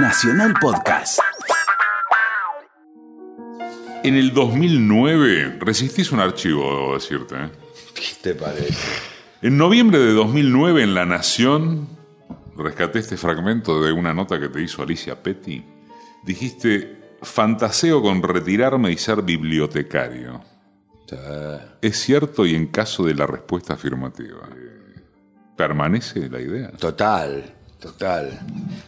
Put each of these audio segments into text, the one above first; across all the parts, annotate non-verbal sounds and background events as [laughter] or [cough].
Nacional Podcast. En el 2009 resistís un archivo, debo decirte. ¿eh? ¿Qué te parece? En noviembre de 2009 en La Nación rescaté este fragmento de una nota que te hizo Alicia Petty. Dijiste, fantaseo con retirarme y ser bibliotecario. Es cierto y en caso de la respuesta afirmativa. ¿Permanece la idea? Total, total.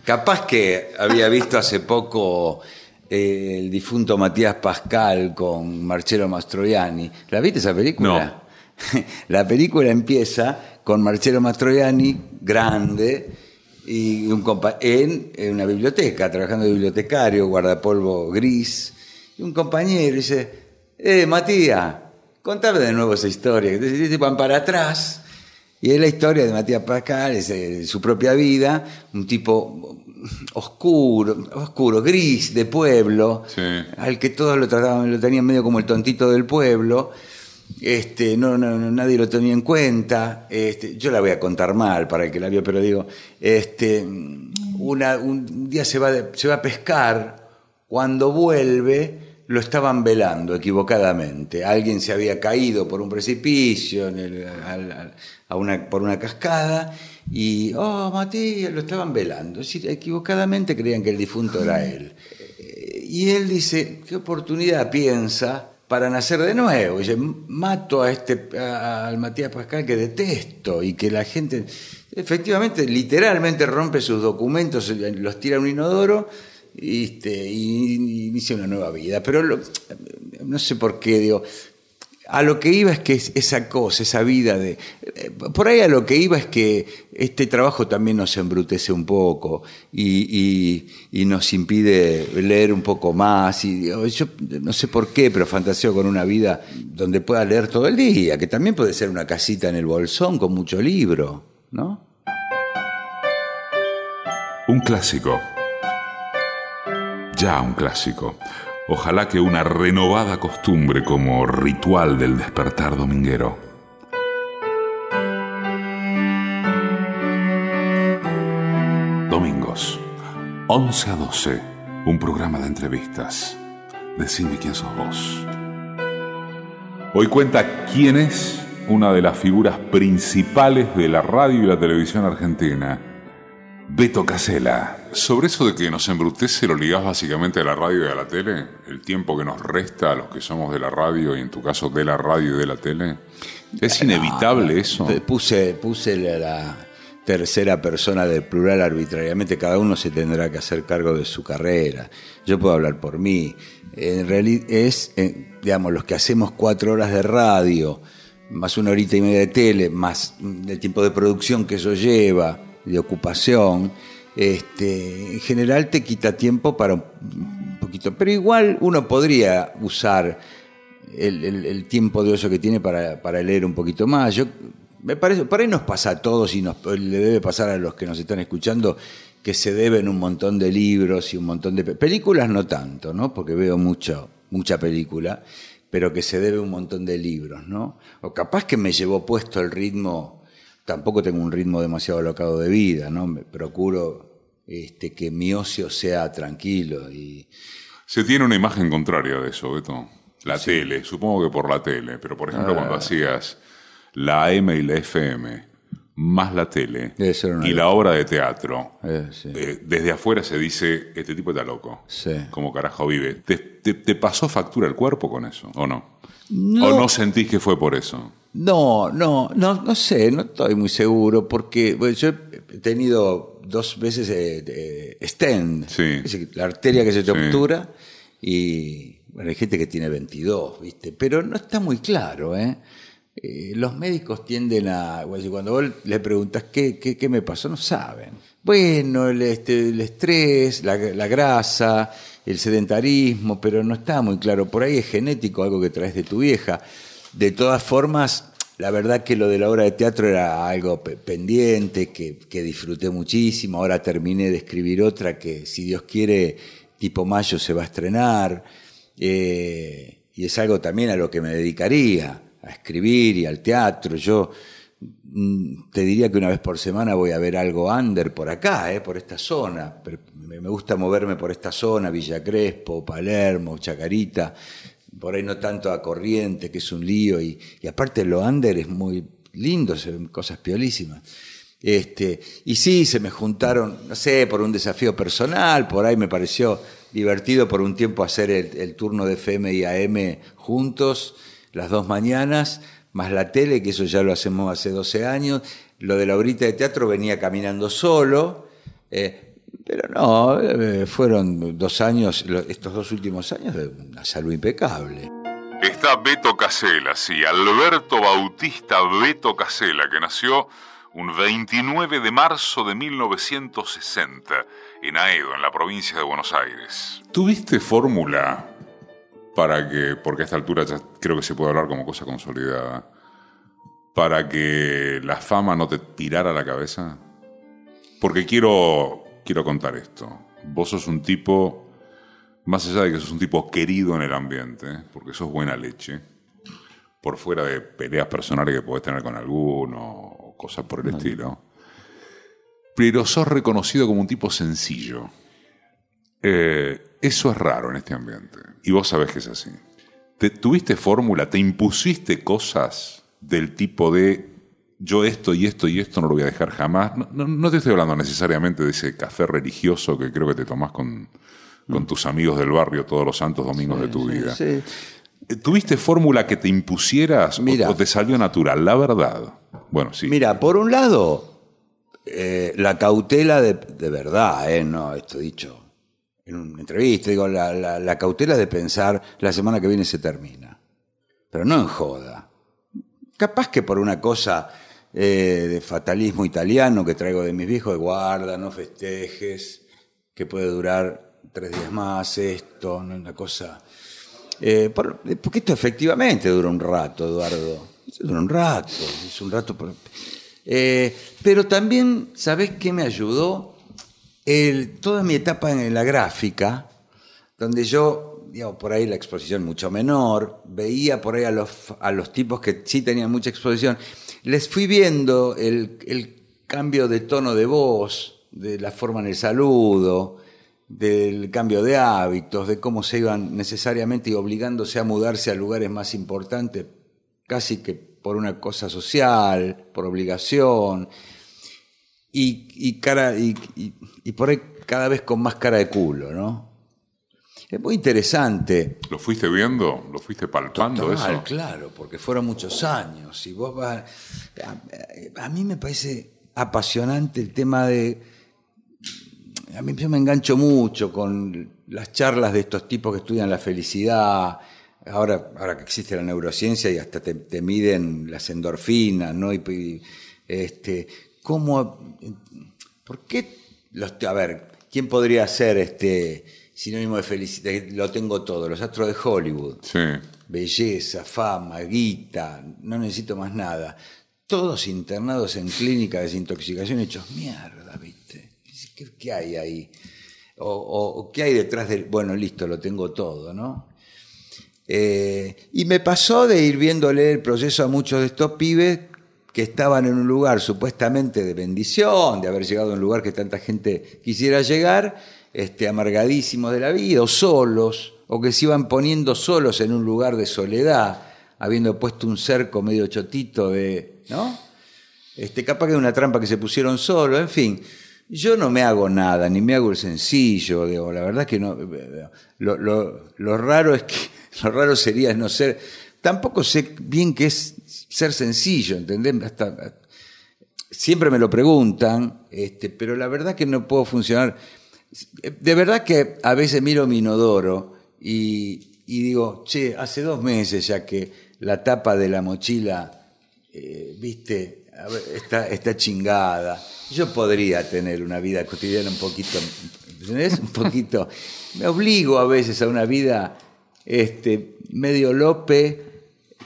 Capaz que había visto hace poco eh, el difunto Matías Pascal con Marcello Mastroianni. ¿La viste esa película? [laughs] la película empieza con Marcello Mastroianni, grande, y un compa en, en una biblioteca, trabajando de bibliotecario, guardapolvo gris. Y un compañero dice, eh, Matías, contame de nuevo esa historia. Entonces van para atrás. Y es la historia de Matías Pascal, es eh, su propia vida, un tipo oscuro, oscuro, gris, de pueblo, Sí. al que todos lo trataban, lo tenían medio como el tontito del pueblo. Este, no, no, no, nadie lo tenía en cuenta. Este, yo la voy a contar mal para el que la vio, pero digo, este, una, un día se va, se va a pescar, cuando vuelve lo estaban velando equivocadamente. Alguien se había caído por un precipicio, en el- al- al- a una, por una cascada, y, oh, Matías, lo estaban velando. Es decir, equivocadamente creían que el difunto era él. Eh, Y él dice, qué oportunidad piensa para nacer de nuevo. Dice, mato a este, a- al Matías Pascal que detesto y que la gente, efectivamente, literalmente rompe sus documentos, los tira a un inodoro y- inicia una nueva vida. Pero no sé por qué, digo, a lo que iba es que es- esa cosa, esa vida de... eh, Por ahí a lo que iba es que este trabajo también nos embrutece un poco y, y- nos impide leer un poco más. Y yo no sé por qué, pero fantaseo con una vida donde pueda leer todo el día, que también puede ser una casita en el bolsón con mucho libro, ¿no? Un clásico. Ya un clásico. Ojalá que una renovada costumbre como ritual del despertar dominguero. Domingos, 11 a 12, un programa de entrevistas. Decime quién sos vos. Hoy cuenta quién es una de las figuras principales de la radio y la televisión argentina. Beto Casella. Sobre eso de que nos embrutece, ¿lo ligás básicamente a la radio y a la tele? ¿El tiempo que nos resta a los que somos de la radio y en tu caso de la radio y de la tele? ¿Es inevitable eso? Puse, puse la, la tercera persona del plural arbitrariamente, cada uno se tendrá que hacer cargo de su carrera. Yo puedo hablar por mí. En realidad es, eh, digamos, los que hacemos cuatro horas de radio, más una horita y media de tele, más el tiempo de producción que eso lleva, de ocupación, este, en general te quita tiempo para un poquito. Pero igual uno podría usar el, tiempo de ocio que tiene para, para leer un poquito más. Yo, me parece, por ahí nos pasa a todos y nos, le debe pasar a los que nos están escuchando que se deben un montón de libros y un montón de pe- películas, no tanto, ¿no? Porque veo mucho, mucha película, pero que se debe un montón de libros, ¿no? O capaz que me llevó puesto el ritmo, tampoco tengo un ritmo demasiado alocado de vida, ¿no? Me procuro este, que mi ocio sea tranquilo y Se tiene una imagen contraria de eso, Beto. La tele, supongo que por la tele, pero por ejemplo cuando hacías la AM y la FM, más la tele y la obra de teatro, Eh, sí. eh, desde afuera se dice, este tipo está loco. Sí. Como carajo vive. ¿Te, te, te pasó factura el cuerpo con eso o no? No. ¿O no sentís que fue por eso? No, no, no, no sé, no estoy muy seguro porque bueno, yo he tenido dos veces eh, stent, Sí. decir, la arteria que se te Sí. obtura y bueno, hay gente que tiene 22, ¿viste? Pero no está muy claro, ¿eh? Eh, los médicos tienden a, bueno, cuando vos le preguntas ¿qué, qué, qué me pasó, no saben. Bueno, el, este, el estrés, la, la grasa, el sedentarismo, pero no está muy claro. Por ahí es genético, algo que traes de tu vieja. De todas formas, la verdad que lo de la obra de teatro era algo pe- pendiente, que, disfruté muchísimo. Ahora terminé de escribir otra que, si Dios quiere, tipo mayo se va a estrenar. Eh, y es algo también a lo que me dedicaría, a escribir y al teatro. Yo mm, te diría que una vez por semana voy a ver algo under por acá, eh, por esta zona. Me gusta moverme por esta zona, Villa Crespo, Palermo, Chacarita, por ahí no tanto a Corriente, que es un lío, y, aparte lo under es muy lindo, ven cosas piolísimas. Este, y sí, se me juntaron, no sé, por un desafío personal, por ahí me pareció divertido por un tiempo hacer el, el turno de FM y AM juntos, las dos mañanas, más la tele, que eso ya lo hacemos hace 12 años. Lo de la horita de teatro venía caminando solo, eh, pero no, eh, fueron dos años, estos dos últimos años de una salud impecable. Está Beto Casela, sí, Alberto Bautista Beto Casela, que nació un 29 de marzo de 1960 en Aedo, en la provincia de Buenos Aires. ¿Tuviste fórmula para que, porque a esta altura ya creo que se puede hablar como cosa consolidada, para que la fama no te tirara a la cabeza? Porque quiero, quiero contar esto. Vos sos un tipo, más allá de que sos un tipo querido en el ambiente, porque sos buena leche, por fuera de peleas personales que podés tener con alguno o cosas por el estilo, pero sos reconocido como un tipo sencillo. Eh, eso es raro en este ambiente. Y vos sabés que es así. ¿Te, ¿Tuviste fórmula? ¿Te impusiste cosas del tipo de yo esto y esto y esto no lo voy a dejar jamás? No, no- no te estoy hablando necesariamente de ese café religioso que creo que te tomás con, con tus amigos del barrio todos los santos domingos de tu vida. Sí. Eh, ¿Tuviste fórmula que te impusieras o- Mira. o, te salió natural? La verdad. Bueno, sí. Mira, por un lado, eh, la cautela de, de verdad, eh, no, esto dicho en una entrevista, digo, la, la- la cautela de pensar la semana que viene se termina, pero no en joda. Capaz que por una cosa eh, de fatalismo italiano que traigo de mis viejos, de guarda, no festejes, que puede durar tres días más, esto, no una cosa... Eh, eh, porque esto efectivamente dura un rato, Eduardo. Dura un rato, es un rato. Eh, pero también, ¿sabés qué me ayudó? Toda mi etapa en la gráfica, donde yo, digamos, por ahí la exposición mucho menor, veía por ahí a los tipos que sí tenían mucha exposición, les fui viendo el, cambio de tono de voz, de la forma en el saludo, del cambio de hábitos, de cómo se iban necesariamente y obligándose a mudarse a lugares más importantes, casi que por una cosa social, por obligación, y- y por ahí cada vez con más cara de culo, ¿no? Es muy interesante. ¿Lo fuiste viendo? ¿Lo fuiste palpando Total, eso? claro, porque fueron muchos años. Y vos vas, a, a mí me parece apasionante el tema de. A mí yo me engancho mucho con las charlas de estos tipos que estudian la felicidad. Ahora, ahora que existe la neurociencia y hasta te, te miden las endorfinas, ¿no? Y, y, este, ¿cómo, ¿Por qué los, a ver, quién podría ser este sinónimo de felicidad? Lo tengo todo, los astros de Hollywood Sí. belleza, fama, guita, no necesito más nada. Todos internados en clínica de desintoxicación hechos mierda, ¿viste? ¿Qué, qué hay ahí? O, o- o qué hay detrás del... Bueno, listo, lo tengo todo, ¿no? Eh, y me pasó de ir viéndole el proceso a muchos de estos pibes que estaban en un lugar supuestamente de bendición, de haber llegado a un lugar que tanta gente quisiera llegar, este, amargadísimos de la vida, o solos, o que se iban poniendo solos en un lugar de soledad, habiendo puesto un cerco medio chotito de, ¿no? Este, capaz que una trampa que se pusieron solos, en fin. Yo no me hago nada, ni me hago el sencillo, digo, la verdad que no. Lo, lo- lo raro es que, [laughs] lo raro sería no ser. Tampoco sé bien qué es ser sencillo, ¿entendés? Siempre me lo preguntan, este, pero la verdad que no puedo funcionar. De verdad que a veces miro mi inodoro y, y digo, che, hace dos meses ya que la tapa de la mochila, eh, viste, a ver, está, está chingada. Yo podría tener una vida cotidiana un poquito, ¿entendés? Un poquito. [laughs] Me obligo a veces a una vida este, medio lope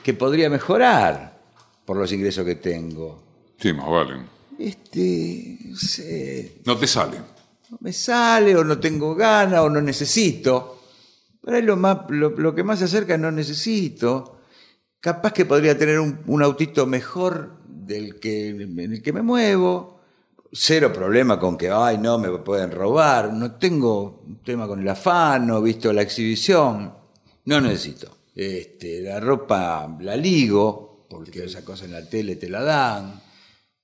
que podría mejorar por los ingresos que tengo. Sí, más vale. Este, no sé, No te sale. No me sale o no tengo ganas o no necesito. Por ahí lo, más, lo, lo que más se acerca es no necesito. Capaz que podría tener un, un autito mejor del que, en el que me muevo. cero problema con que, ay, no, me pueden robar, no tengo un tema con el afano, visto la exhibición, no necesito. Este, la ropa la ligo, porque esa cosa en la tele te la dan.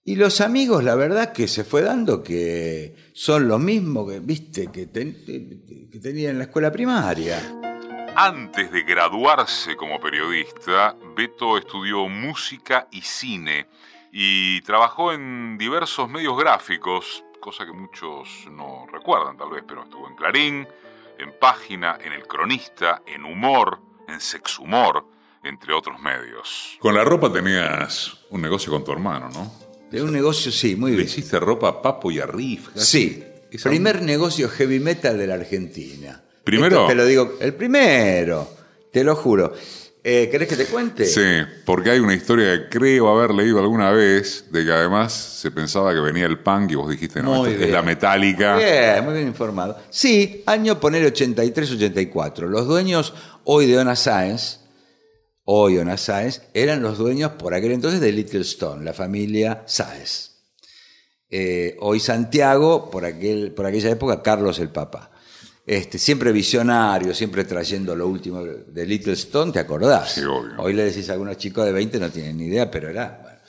Y los amigos, la verdad que se fue dando que son los mismos que, viste, que, que tenía en la escuela primaria. Antes de graduarse como periodista, Beto estudió música y cine y trabajó en diversos medios gráficos, cosa que muchos no recuerdan tal vez, pero estuvo en Clarín, en Página, en El Cronista, en Humor, en Sexhumor, entre otros medios. Con la ropa tenías un negocio con tu hermano, ¿no? De un negocio, sí, muy bien. ¿Le hiciste ropa a Papo y a Riff? Sí. Primer negocio heavy metal de la Argentina. ¿Primero? te lo digo, el primero, te lo juro. Eh, ¿Querés que te cuente? Sí, porque hay una historia que creo haber leído alguna vez, de que además se pensaba que venía el punk y vos dijiste, no, es la metálica. Bien, muy bien informado. Sí, año poner 83-84. Los dueños hoy de Ona Science, hoy Ona Science, eran los dueños por aquel entonces de Little Stone, la familia Sáenz. Eh, hoy Santiago, por, aquel, por aquella época, Carlos el Papa. Este, siempre visionario, siempre trayendo lo último de Little Stone, ¿te acordás? Sí, obvio. Hoy le decís a algunos chicos de 20, no tienen ni idea, pero era.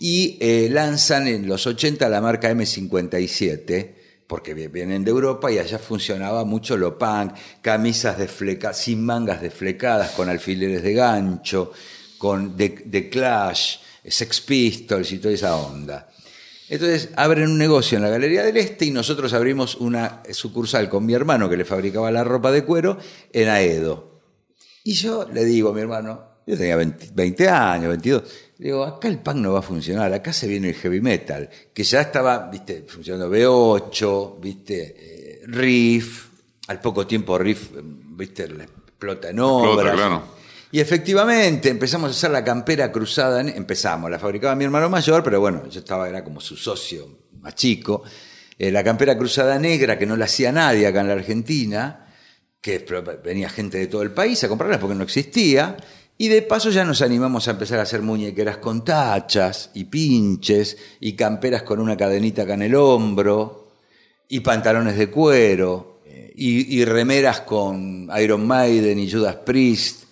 Y eh, lanzan en los 80 la marca M57, porque vienen de Europa y allá funcionaba mucho lo punk, camisas de fleca, sin mangas desflecadas, con alfileres de gancho, con de Clash, Sex Pistols y toda esa onda. Entonces abren un negocio en la Galería del Este y nosotros abrimos una sucursal con mi hermano que le fabricaba la ropa de cuero en Aedo. Y yo le digo a mi hermano, yo tenía 20, años, 22, le digo, acá el punk no va a funcionar, acá se viene el heavy metal, que ya estaba, viste, funcionando B8, viste, eh, Riff, al poco tiempo Riff, viste, explota en obras. claro. Y efectivamente empezamos a hacer la campera cruzada, empezamos, la fabricaba mi hermano mayor, pero bueno, yo estaba, era como su socio más chico. Eh, la campera cruzada negra que no la hacía nadie acá en la Argentina, que venía gente de todo el país a comprarla porque no existía. Y de paso ya nos animamos a empezar a hacer muñequeras con tachas y pinches y camperas con una cadenita acá en el hombro y pantalones de cuero eh, y, remeras con Iron Maiden y Judas Priest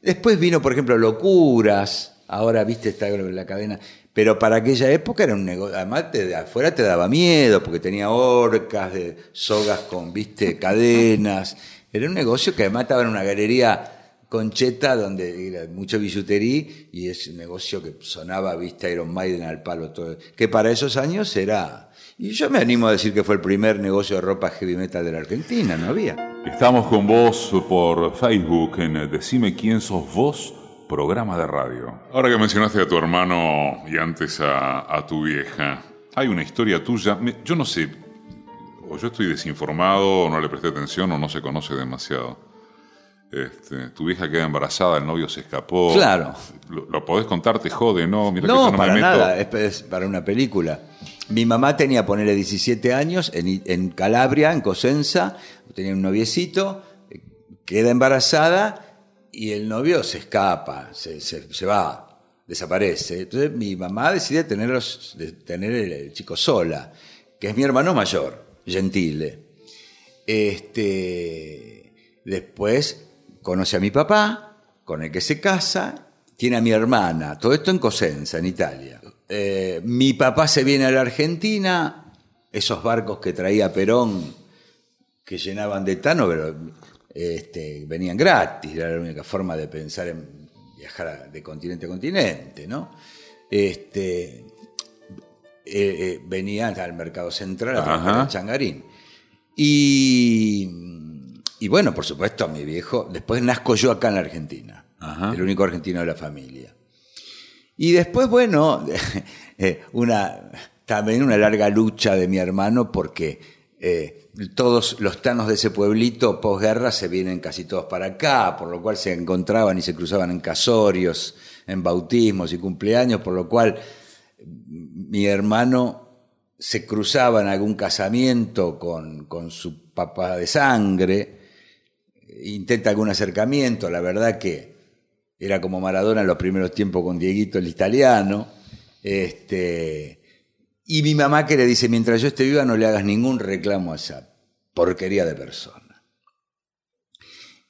Después vino, por ejemplo, Locuras, ahora viste está la cadena, pero para aquella época era un negocio, además de afuera te daba miedo porque tenía orcas, de sogas con, viste, cadenas, era un negocio que además estaba en una galería concheta donde era mucho billutería y es un negocio que sonaba, viste, Iron Maiden al palo, todo, que para esos años era... Y yo me animo a decir que fue el primer negocio de ropa heavy metal de la Argentina, no había. Estamos con vos por Facebook en Decime quién sos vos, programa de radio. Ahora que mencionaste a tu hermano y antes a, tu vieja, hay una historia tuya, yo no sé, o yo estoy desinformado, o no le presté atención, o no se conoce demasiado. Este, tu vieja queda embarazada, el novio se escapó. Claro. Lo, podés contar, te jode, ¿no? Mira no, para nada, es, para una película. Mi mamá tenía, ponerle 17 años, en, en Calabria, en Cosenza, tenía un noviecito, queda embarazada y el novio se escapa, se, se, va, desaparece. Entonces mi mamá decide tenerlos, tener el, chico sola, que es mi hermano mayor, Gentile. Este, después conoce a mi papá, con el que se casa, tiene a mi hermana, todo esto en Cosenza, en Italia. Eh, mi papá se viene a la Argentina, esos barcos que traía Perón que llenaban de Tano, pero este, venían gratis, era la única forma de pensar en viajar de continente a continente, ¿no? Este, eh, eh, venían al mercado central a Changarín. Y, y, bueno, por supuesto, mi viejo, después nazco yo acá en la Argentina, el único argentino de la familia. Y después, bueno, [laughs] eh, una, también una larga lucha de mi hermano porque todos los tanos de ese pueblito posguerra se vienen casi todos para acá, por lo cual se encontraban y se cruzaban en casorios, en bautismos y cumpleaños, por lo cual mi hermano se cruzaba en algún casamiento con, con su papá de sangre, intenta algún acercamiento, la verdad que era como Maradona en los primeros tiempos con Dieguito el italiano, este, Y mi mamá que le dice, mientras yo esté viva no le hagas ningún reclamo a esa porquería de persona.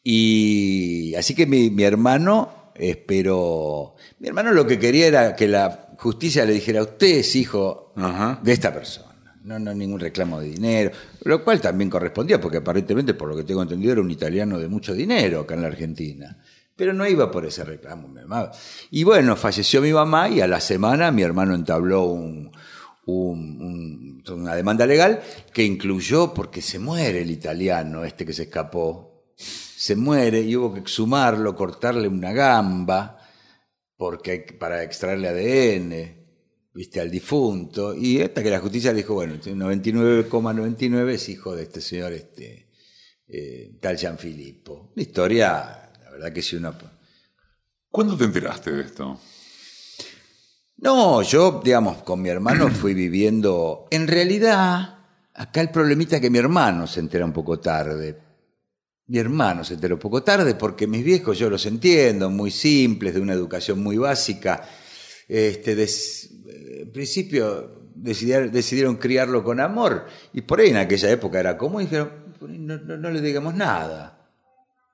Y así que mi, mi hermano, espero, mi hermano lo que quería era que la justicia le dijera, usted es hijo Ajá. de esta persona. No, no ningún reclamo de dinero, lo cual también correspondía, porque aparentemente, por lo que tengo entendido, era un italiano de mucho dinero acá en la Argentina. Pero no iba por ese reclamo, mi mamá. Y bueno, falleció mi mamá y a la semana mi hermano entabló un, un- un- una demanda legal que incluyó, porque se muere el italiano, este que se escapó, se muere y hubo que exhumarlo, cortarle una gamba, porque para extraerle ADN, viste, al difunto, y hasta que la justicia le dijo, bueno, este 99,99 es hijo de este señor, este, eh, tal Gianfilippo. Una historia, la verdad que si uno... ¿Cuándo te enteraste de esto? No, yo, digamos, con mi hermano [clears throat] fui viviendo. En realidad, acá el problemita es que mi hermano se entera un poco tarde. Mi hermano se enteró un poco tarde porque mis viejos, yo los entiendo, muy simples, de una educación muy básica. Este, des- en principio decidieron, decidieron criarlo con amor y por ahí en aquella época era común y dijeron, "Por ahí no, no- no le digamos nada.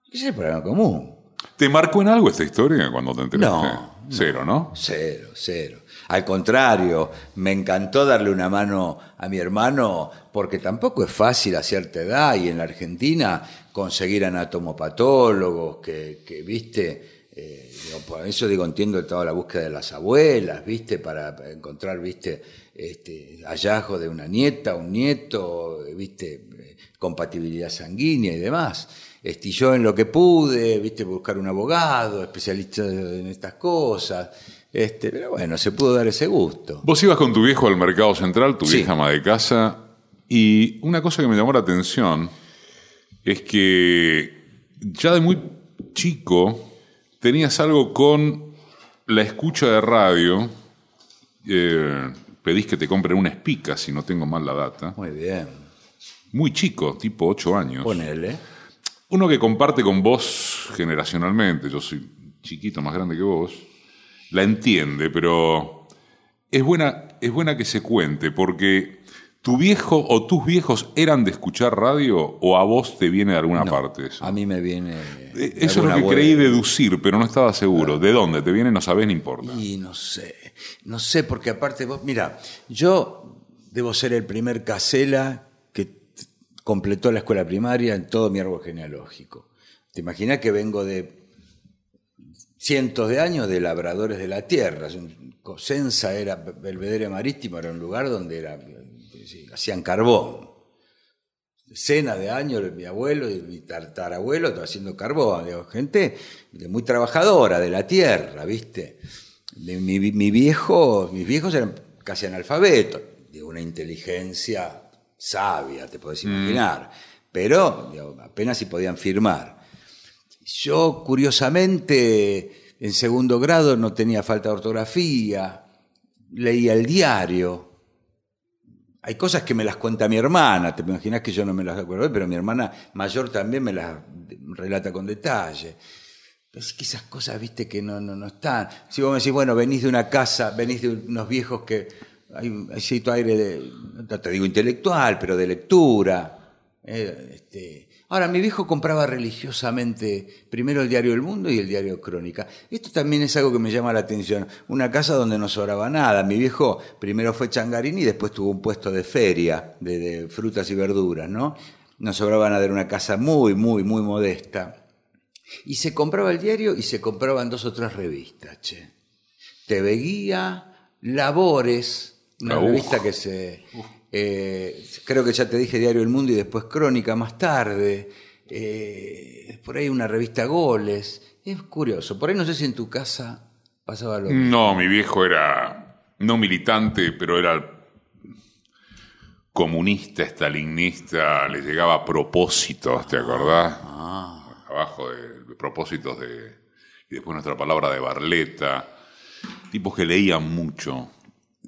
Ese es el problema común. ¿Te marcó en algo esta historia cuando te enteraste? No, Cero, ¿no? Cero, cero. Al contrario, me encantó darle una mano a mi hermano porque tampoco es fácil a cierta edad y en la Argentina conseguir anatomopatólogos que, que viste, eh, digo, por eso digo, entiendo toda la búsqueda de las abuelas, viste, para encontrar, viste, este, hallazgo de una nieta, un nieto, viste, eh, compatibilidad sanguínea y demás. Este, y yo en lo que pude, viste, buscar un abogado, especialista en estas cosas. Este, pero bueno, se pudo dar ese gusto. Vos ibas con tu viejo al mercado central, tu Sí. vieja ama de casa, y una cosa que me llamó la atención es que ya de muy chico tenías algo con la escucha de radio. eh, pedís que te compren una espica, si no tengo mal la data. Muy bien. Muy chico, tipo 8 años. Ponele. Uno que comparte con vos generacionalmente, yo soy chiquito, más grande que vos, la entiende, pero es buena, es buena que se cuente, porque tu viejo o tus viejos eran de escuchar radio o a vos te viene de alguna parte eso. A mí me viene. Eh, de Eso es lo que abuela. creí deducir, pero no estaba seguro. ¿De dónde te viene? No sabés, no importa. Y no sé, no sé, porque aparte vos, mira, yo debo ser el primer casela que completó la escuela primaria en todo mi árbol genealógico. ¿Te imaginas que vengo de cientos de años de labradores de la tierra? Cosenza era, Belvedere Marítimo era un lugar donde era, sí, hacían carbón. Decenas de años mi abuelo y mi tatarabuelo todo haciendo carbón, digo, gente de muy trabajadora de la tierra, ¿viste? De mi, mi viejo, mis viejos eran casi analfabetos, de una inteligencia sabia, te podés imaginar, pero digo, apenas si podían firmar. Yo, curiosamente, en segundo grado no tenía falta de ortografía, leía el diario. Hay cosas que me las cuenta mi hermana, te imaginas que yo no me las acuerdo, pero mi hermana mayor también me las relata con detalle. Pero es que esas cosas, viste, que no, no, no están. Si vos me decís, bueno, venís de una casa, venís de unos viejos que hay, cierto aire te digo intelectual, pero de lectura. eh, este. Ahora, mi viejo compraba religiosamente primero el diario El Mundo y el diario Crónica. Esto también es algo que me llama la atención. Una casa donde no sobraba nada. Mi viejo primero fue changarín y después tuvo un puesto de feria, de, de frutas y verduras, ¿no? No sobraba nada, era una casa muy, muy, muy modesta. Y se compraba el diario y se compraban dos o tres revistas, che. TV Guía, Labores, una uf. revista que se... eh, creo que ya te dije Diario El Mundo y después Crónica más tarde. eh, por ahí una revista Goles. Es curioso. Por ahí no sé si en tu casa pasaba lo mismo. No, mi viejo era no militante, pero era comunista, estalinista, le llegaba a propósitos, ¿te acordás? Abajo de, de propósitos de... Y después nuestra palabra de Barleta. Tipos que leían mucho.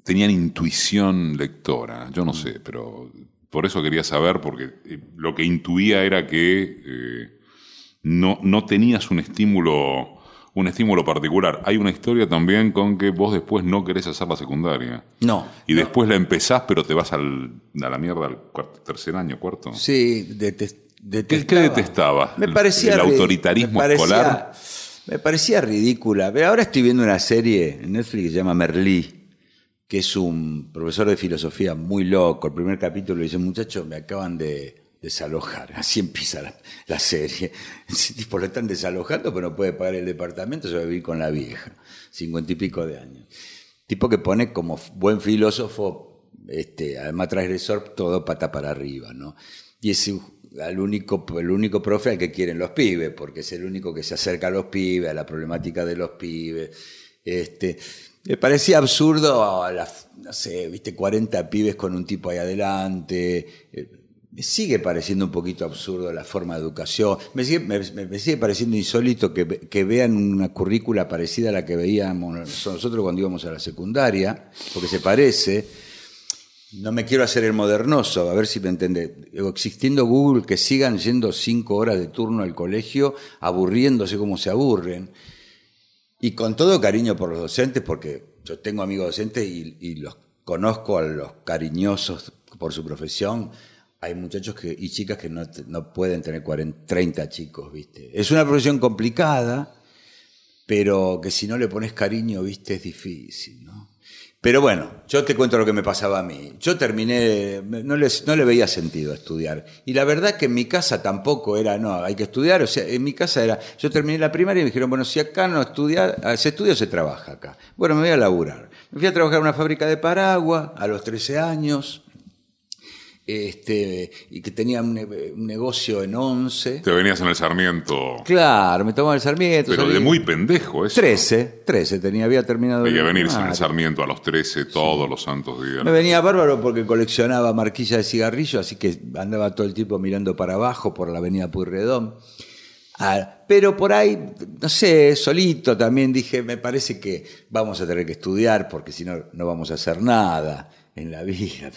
Tenían intuición lectora, yo no sé, pero por eso quería saber, porque eh, lo que intuía era que eh, no, no tenías un estímulo un estímulo particular. Hay una historia también con que vos después no querés hacer la secundaria. No. Y después la empezás, pero te vas al, a la mierda al cuarto- tercer año, cuarto. Sí, detes- ¿Qué, detestaba. qué detestabas? Me parecía ¿El ri- autoritarismo me parecía- escolar? Me parecía ridícula. Pero ahora estoy viendo una serie en Netflix que se llama Merlí, que es un profesor de filosofía muy loco. El primer capítulo dice, muchachos, me acaban de desalojar. [laughs] Así empieza la, la serie. Tipo lo están desalojando, pero no puede pagar el departamento, se va a vivir con la vieja. Cincuenta y pico de años. Tipo que pone como buen filósofo, este, además transgresor, todo pata para arriba, ¿no? Y es al único, el único profe al que quieren los pibes, porque es el único que se acerca a los pibes, a la problemática de los pibes. Este, me parecía absurdo, a no sé, viste, 40 pibes con un tipo ahí adelante. Eh, Me sigue pareciendo un poquito absurdo la forma de educación. Me sigue, me, sigue pareciendo insólito que, ve- que vean una currícula parecida a la que veíamos nosotros cuando íbamos a la secundaria, porque se parece. No me quiero hacer el modernoso, a ver si me entiende. Digo, Existiendo Google, que sigan yendo cinco horas de turno al colegio, aburriéndose como se aburren. Y con todo cariño por los docentes, porque yo tengo amigos docentes y, los conozco a los cariñosos por su profesión. Hay muchachos que, y chicas que no, no pueden tener 40, 30 chicos, ¿viste? Es una profesión complicada, pero que si no le pones cariño, ¿viste? Es difícil. Pero bueno, yo te cuento lo que me pasaba a mí. Yo terminé, no, les, no le veía sentido estudiar. Y la verdad que en mi casa tampoco era, no, hay que estudiar. O sea, en mi casa era, yo terminé la primaria y me dijeron, bueno, si acá no estudia, ah, se estudia o se trabaja acá. Bueno, me voy a laburar. Me fui a trabajar en una fábrica de paraguas a los 13 años. Este, y que tenía un, ne- un negocio en 11. Te venías en el Sarmiento. Claro, me tomaba el Sarmiento. Pero salí- de muy pendejo eso. 13, 13 tenía, había terminado. El venirse en el. Sarmiento a los 13 todos los santos días. Me venía bárbaro porque coleccionaba marquillas de cigarrillo, así que andaba todo el tiempo mirando para abajo por la avenida Puyredón. Ah, pero por ahí, no sé, solito también dije, me parece que vamos a tener que estudiar porque si no, no vamos a hacer nada en la vida.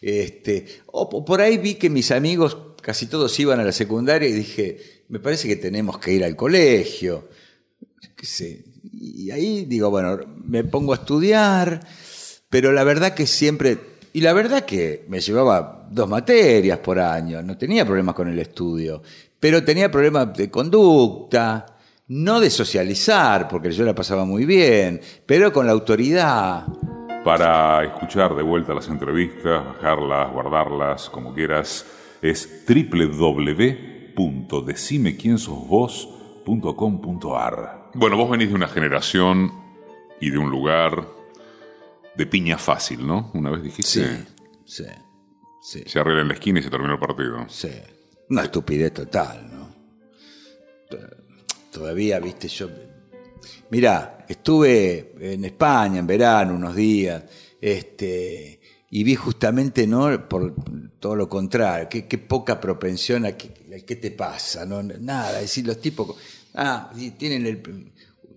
Este, o po- por ahí vi que mis amigos casi todos iban a la secundaria y dije, me parece que tenemos que ir al colegio qué. Y ahí digo, bueno, me pongo a estudiar, pero la verdad que siempre, y la verdad que me llevaba dos materias por año, no tenía problemas con el estudio, pero tenía problemas de conducta, no de socializar, porque yo la pasaba muy bien, pero con la autoridad. Para escuchar de vuelta las entrevistas, bajarlas, guardarlas, como quieras, es www.decimequiensosvos.com.ar. Bueno, vos venís de una generación y de un lugar de piña fácil, ¿no? Una vez dijiste, sí, sí, se arregla en la esquina y se terminó el partido. sí. Una estupidez total, ¿no? Todavía, viste, yo Mirá, estuve en España en verano unos días, este, y vi justamente, ¿no? Por todo lo contrario, qué, poca propensión a qué, te pasa, ¿no? Nada, es decir, los tipos, ah, tienen el,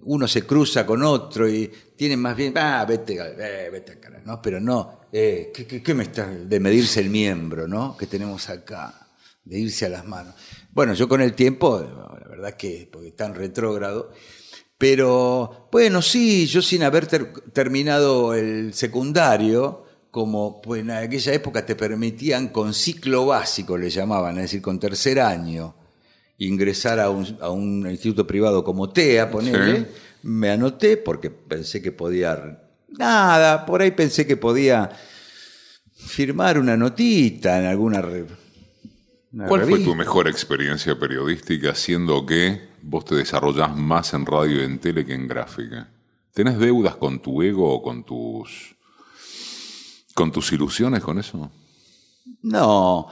uno se cruza con otro y tienen más bien, ah, vete, eh, vete a ¿no? Pero no, eh, ¿qué, me está de medirse el miembro, ¿no? Que tenemos acá, de irse a las manos. Bueno, yo con el tiempo, la verdad que, porque tan retrógrado, pero bueno, sí, yo sin haber ter- terminado el secundario, como pues, en aquella época te permitían con ciclo básico, le llamaban, es decir, con tercer año, ingresar a un, a un instituto privado como TEA, ponele, Sí. me anoté porque pensé que podía, nada, por ahí pensé que podía firmar una notita en alguna... re- ¿Cuál fue tu mejor experiencia periodística siendo que vos te desarrollás más en radio y en tele que en gráfica? ¿Tenés deudas con tu ego o con tus con tus ilusiones con eso? No,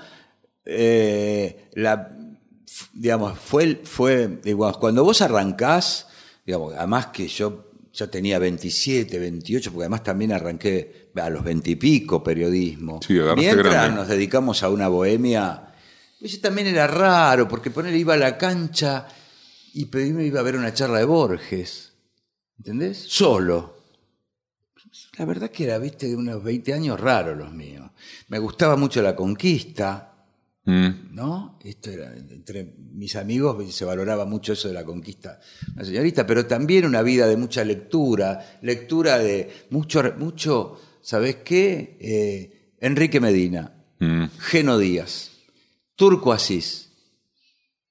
eh, la, digamos, fue, fue digamos, cuando vos arrancás, digamos, además que yo ya tenía 27, 28, porque además también arranqué a los 20 y pico periodismo. Sí, Mientras grande. nos dedicamos a una bohemia, eso también era raro, porque poner iba a la cancha y pedí me iba a ver una charla de Borges, ¿entendés? Solo. La verdad que era, viste, de unos 20 años raro los míos. Me gustaba mucho la conquista, Mm. ¿no? Esto era, entre mis amigos se valoraba mucho eso de la conquista la señorita, pero también una vida de mucha lectura, lectura de mucho, mucho ¿sabes qué? Eh, Enrique Medina, Mm. Geno Díaz, Turco Asís,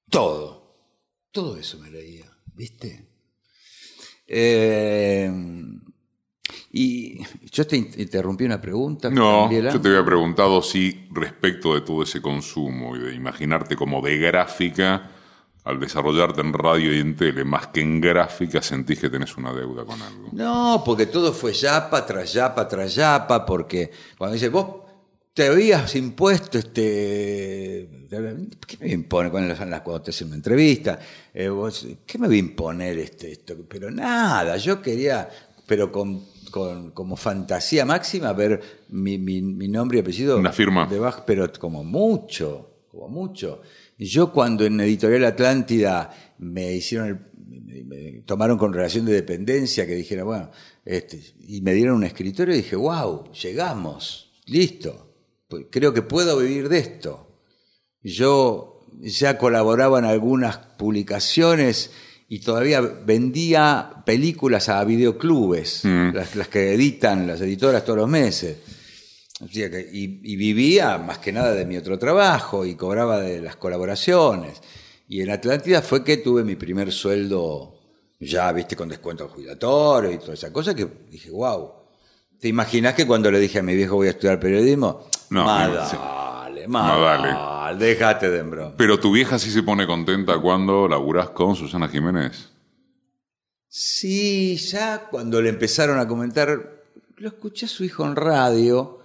todo, todo eso me leía, ¿viste? Eh, y yo te in- interrumpí una pregunta. No, yo te había preguntado si respecto de todo ese consumo y de imaginarte como de gráfica, al desarrollarte en radio y en tele, más que en gráfica, sentís que tenés una deuda con algo. No, porque todo fue yapa tras yapa tras yapa, porque cuando dice, vos te habías impuesto este... ¿Qué me impone cuando, las- cuando te hacen una entrevista? Eh, vos, ¿Qué me voy a imponer este, esto? Pero nada, yo quería, pero con, con- como fantasía máxima, ver mi, mi- mi nombre y apellido. Una firma. Debajo, pero como mucho, como mucho. Yo cuando en Editorial Atlántida me hicieron el- me, tomaron con relación de dependencia, que dijera, bueno, este, y me dieron un escritorio y dije, wow, llegamos, listo, creo que puedo vivir de esto. Yo ya colaboraba en algunas publicaciones y todavía vendía películas a videoclubes, Mm. las, las que editan las editoras todos los meses. O sea que- y, y vivía más que nada de mi otro trabajo y cobraba de las colaboraciones. Y en Atlántida fue que tuve mi primer sueldo, ya, viste, con descuento jubilatorio y toda esa cosa, que dije, wow. ¿Te imaginas que cuando le dije a mi viejo voy a estudiar periodismo? No, más no, dale, Más dale. dale, déjate de broma. Pero tu vieja sí se pone contenta cuando laburás con Susana Jiménez. Sí, ya cuando le empezaron a comentar, lo escuché a su hijo en radio,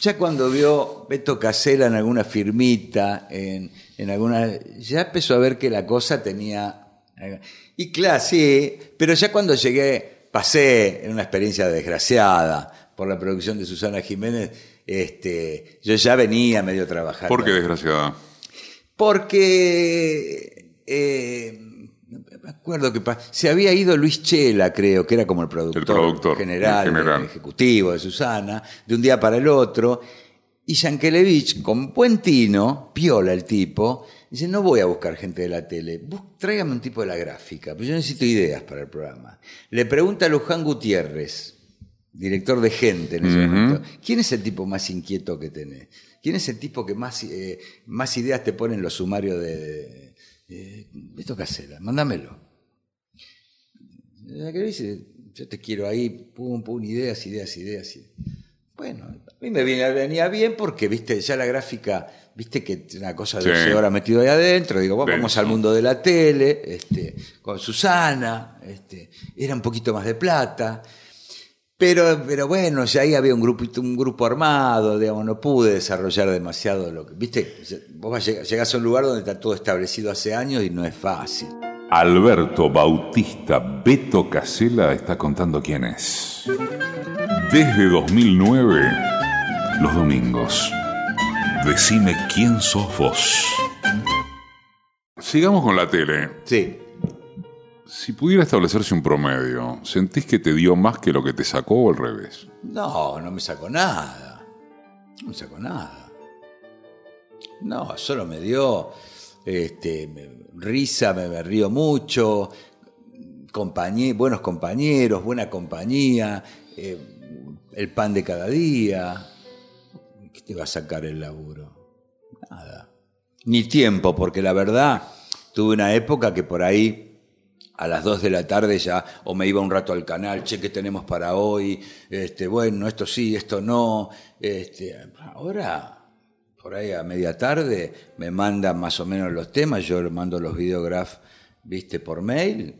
ya cuando vio Beto Casela en alguna firmita, en, en alguna, ya empezó a ver que la cosa tenía... Y claro, sí, pero ya cuando llegué, pasé en una experiencia desgraciada por la producción de Susana Jiménez, este, yo ya venía medio trabajando. ¿Por qué, desgraciada? Porque eh, me acuerdo que se había ido Luis Chela, creo, que era como el productor, El productor, general, el general. ejecutivo de Susana, de un día para el otro. Y Yankelevich, con buen tino, piola el tipo, dice, no voy a buscar gente de la tele, tráigame un tipo de la gráfica, pues yo necesito ideas para el programa. Le pregunta a Luján Gutiérrez, director de Gente en ese momento, ¿quién es el tipo más inquieto que tenés? ¿Quién es el tipo que más, eh, más ideas te pone en los sumarios de... de, de Beto Casella? Mándamelo. Que dice, yo te quiero ahí, pum, pum, ideas, ideas, ideas. ideas. Bueno, a mí me venía, bien porque, viste, ya la gráfica, viste que una cosa de Sí. 12 horas metido ahí adentro. Digo, bueno, vamos al mundo de la tele, este, con Susana, este, era un poquito más de plata. Pero, pero bueno, ahí había un grupito, un grupo armado, digamos, no pude desarrollar demasiado lo que. Viste, vos llegás a un lugar donde está todo establecido hace años y no es fácil. Alberto Bautista Beto Casella está contando quién es. Desde 2009, los domingos. Decime quién sos vos. Sigamos con la tele. Sí. Si pudiera establecerse un promedio, ¿sentís que te dio más que lo que te sacó o al revés? No, no me sacó nada. No me sacó nada. No, solo me dio este, risa, me, río mucho, buenos compañeros, buena compañía, eh, el pan de cada día. ¿Qué te va a sacar el laburo? Nada. Ni tiempo, porque la verdad, tuve una época que por ahí a las 2 de la tarde ya o me iba un rato al canal, che, ¿qué tenemos para hoy? Este, bueno, esto sí, esto no. Este, ahora, por ahí a media tarde, me mandan más o menos los temas, yo mando los videografs, viste, por mail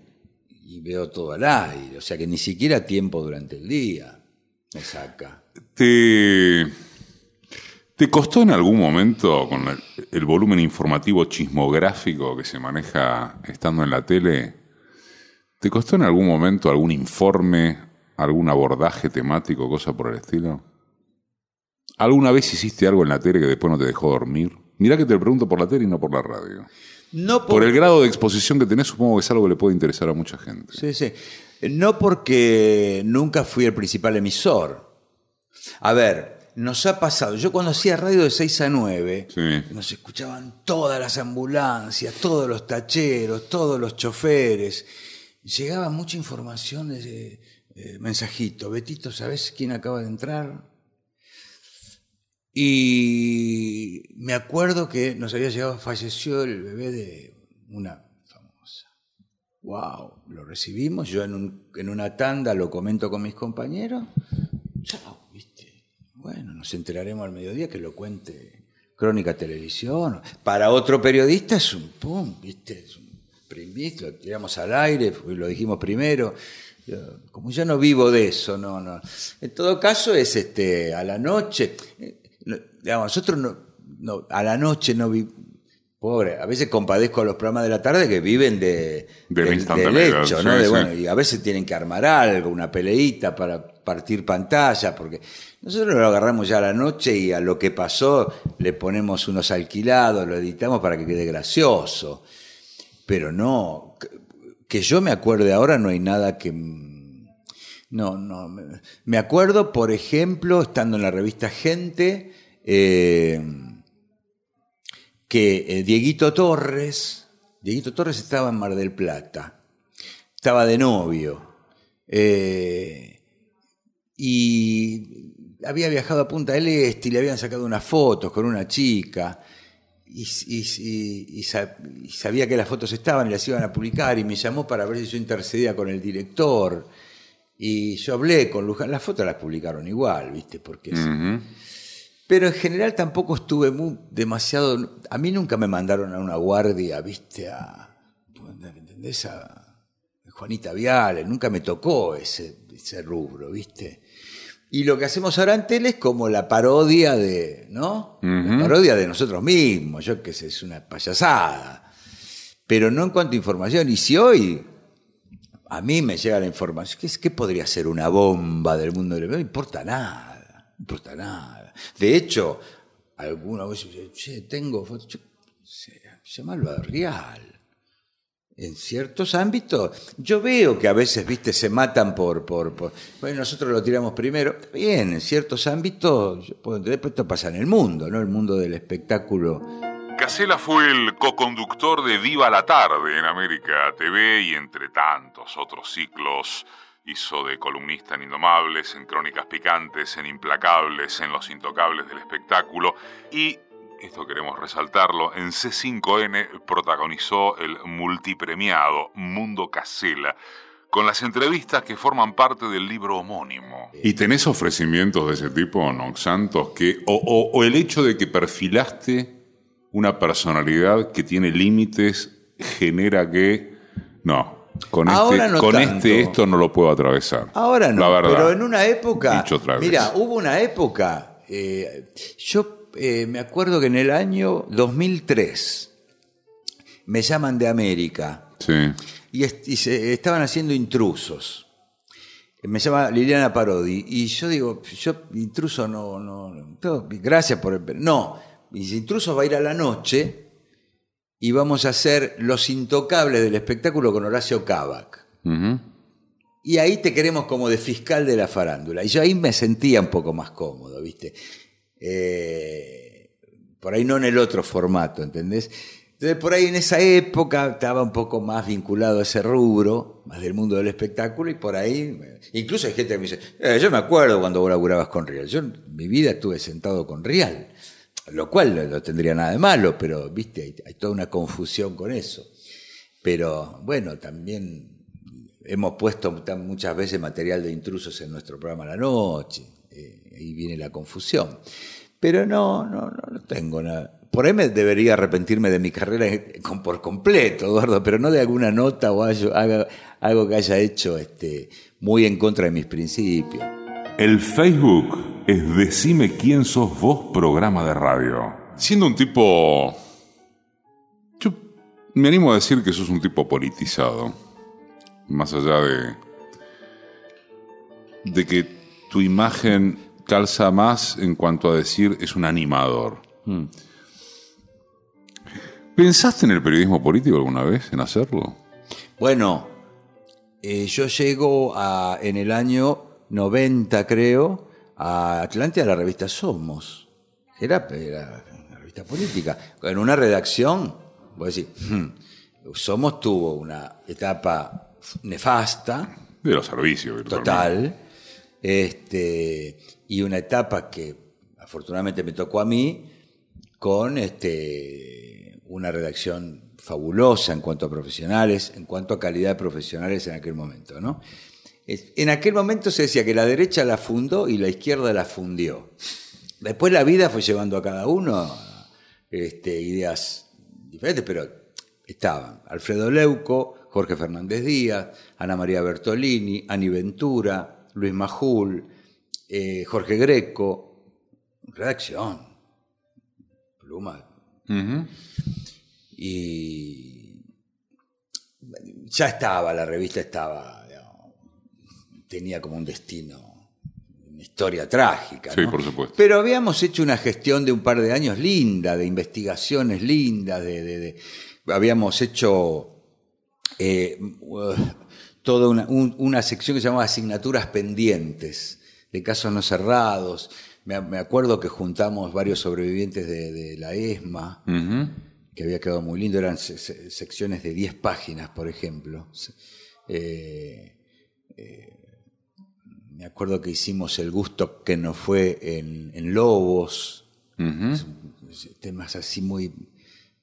y veo todo al aire. O sea que ni siquiera tiempo durante el día me saca. ¿Te, te costó en algún momento, con el volumen informativo chismográfico que se maneja estando en la tele, ¿te costó en algún momento algún informe, algún abordaje temático, cosa por el estilo? ¿Alguna vez hiciste algo en la tele que después no te dejó dormir? Mirá que te lo pregunto por la tele y no por la radio. No Por el grado de exposición que tenés, supongo que es algo que le puede interesar a mucha gente. Sí, sí. No porque nunca fui el principal emisor. A ver, nos ha pasado. Yo cuando hacía radio de 6 a 9, Sí. nos escuchaban todas las ambulancias, todos los tacheros, todos los choferes. Llegaba mucha información de eh, mensajito. Betito, ¿sabes quién acaba de entrar? Y me acuerdo que nos había llegado, falleció el bebé de una famosa. Wow, lo recibimos, yo en, un- en una tanda lo comento con mis compañeros. Chao, ¿viste? Bueno, nos enteraremos al mediodía que lo cuente Crónica Televisión. Para otro periodista es un pum, ¿viste? Es un lo tiramos al aire, lo dijimos primero. Yo, como ya no vivo de eso, no, no. En todo caso es este a la noche. eh, no, digamos, nosotros no, no, a la noche no vi, Pobre, a veces compadezco a los programas de la tarde que viven de, De la del, hecho. De, sí. y a veces tienen que armar algo, una peleita para partir pantalla, porque nosotros lo agarramos ya a la noche y a lo que pasó le ponemos unos alquilados, lo editamos para que quede gracioso. Pero no, que- yo me acuerde ahora no hay nada que... No, no. me- Me acuerdo, por ejemplo, estando en la revista Gente, eh, que eh, Dieguito Torres, Dieguito Torres estaba en Mar del Plata, estaba de novio, eh, y había viajado a Punta del Este y le habían sacado unas fotos con una chica, y, y- y- y sa- y sabía que las fotos estaban y las iban a publicar, y me llamó para ver si yo intercedía con el director. Y yo hablé con Luján, las fotos las publicaron igual, ¿viste? Porque Ujú. pero en general tampoco estuve muy, demasiado. A mí nunca me mandaron a una guardia, viste, a. ¿Entendés? A Juanita Viale, nunca me tocó ese, ese rubro, viste. Y lo que hacemos ahora en tele es como la parodia de. ¿No? La parodia de nosotros mismos, yo qué sé, es una payasada. Pero no en cuanto a información. Y si hoy a mí me llega la información. ¿Qué, es- qué podría ser una bomba del mundo del No importa nada. No importa nada. De hecho, alguna vez dice, che, tengo fotos. Yo, sé, llamalo a Real. En ciertos ámbitos, yo veo que a veces, viste, se matan por, por, por- Bueno, nosotros lo tiramos primero. Bien, en ciertos ámbitos, puedo entender, pero esto pasa en el mundo, ¿no? El mundo del espectáculo. Casella fue el co-conductor de Viva la Tarde en América TV y entre tantos otros ciclos hizo de columnista en Indomables, en Crónicas Picantes, en Implacables, en Los Intocables del Espectáculo y, esto queremos resaltarlo, en C5N protagonizó el multipremiado Mundo Casella con las entrevistas que forman parte del libro homónimo. ¿Y tenés ofrecimientos de ese tipo, no, Santos? Que, o, o- o el hecho de que perfilaste una personalidad que tiene límites genera que no con Ahora este no con tanto. este esto no lo puedo atravesar Ahora no, la verdad pero en una época. Dicho otra vez. Mira, hubo una época. eh, yo eh, me acuerdo que en el año 2003 me llaman de América sí y, est- y se- estaban haciendo intrusos. Me llama Liliana Parodi y yo digo, yo intruso no, no, no, gracias por el, no, y dice, intruso va a ir a la noche y vamos a hacer los intocables del espectáculo con Horacio Cavac. Y ahí te queremos como de fiscal de la farándula. Y yo ahí me sentía un poco más cómodo, ¿viste? Eh, por ahí no en el otro formato, ¿entendés? Entonces, por ahí en esa época estaba un poco más vinculado a ese rubro, más del mundo del espectáculo, y por ahí, incluso hay gente que me dice, "Eh, yo me acuerdo cuando vos laburabas con Real. Yo mi vida estuve sentado con Real, lo cual no, tendría nada de malo, pero, ¿viste? Hay, hay toda una confusión con eso. Pero, bueno, también hemos puesto muchas veces material de intrusos en nuestro programa a la noche. Eh, ahí viene la confusión. Pero no, no, no, no tengo nada. Por ahí me debería arrepentirme de mi carrera con- por completo, Eduardo, pero no de alguna nota o algo, algo que haya hecho este, muy en contra de mis principios. el Facebook es Decime quién sos vos programa de radio siendo un tipo yo me animo a decir que sos un tipo politizado más allá de de que tu imagen calza más en cuanto a decir es un animador. ¿Pensaste en el periodismo político alguna vez, en hacerlo? Bueno, eh, yo llego a, en el año 90, creo, a Atlántida la revista Somos. Era, era una revista política. En una redacción, voy a decir, hmm, Somos tuvo una etapa nefasta. De los servicios, Total. Este, y una etapa que afortunadamente me tocó a mí con este, una redacción fabulosa en cuanto a profesionales, en cuanto a calidad de profesionales en aquel momento. En aquel momento se decía que la derecha la fundó y la izquierda la fundió. Después la vida fue llevando a cada uno este, ideas diferentes, pero estaban Alfredo Leuco, Jorge Fernández Díaz, Ana María Bertolini, Ani Ventura, Luis Majul, eh, Jorge Greco, redacción, pluma. Y ya estaba, la revista estaba, tenía como un destino, una historia trágica. Sí, por supuesto. Pero habíamos hecho una gestión de un par de años linda, de investigaciones lindas, de, habíamos hecho eh, toda una, una sección que se llamaba asignaturas pendientes, de casos no cerrados. Me, acuerdo que juntamos varios sobrevivientes de, la ESMA, que había quedado muy lindo, eran secciones de 10 páginas, por ejemplo. Eh, eh, me acuerdo que hicimos el gusto que nos fue en, Lobos, temas así muy,